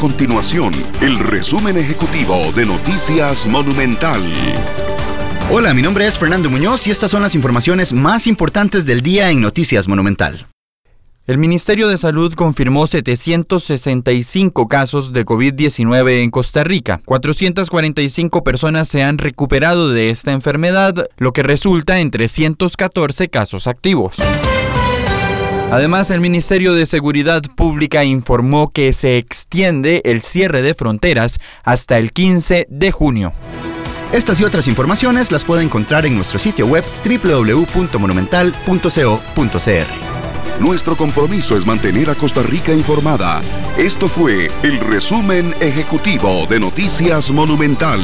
continuación el resumen ejecutivo de Noticias Monumental. Hola, mi nombre es Fernando Muñoz y estas son las informaciones más importantes del día en Noticias Monumental. El Ministerio de Salud confirmó 765 casos de COVID-19 en Costa Rica. 445 personas se han recuperado de esta enfermedad, lo que resulta en 314 casos activos. Además, el Ministerio de Seguridad Pública informó que se extiende el cierre de fronteras hasta el 15 de junio. Estas y otras informaciones las puede encontrar en nuestro sitio web www.monumental.co.cr. Nuestro compromiso es mantener a Costa Rica informada. Esto fue el resumen ejecutivo de Noticias Monumental.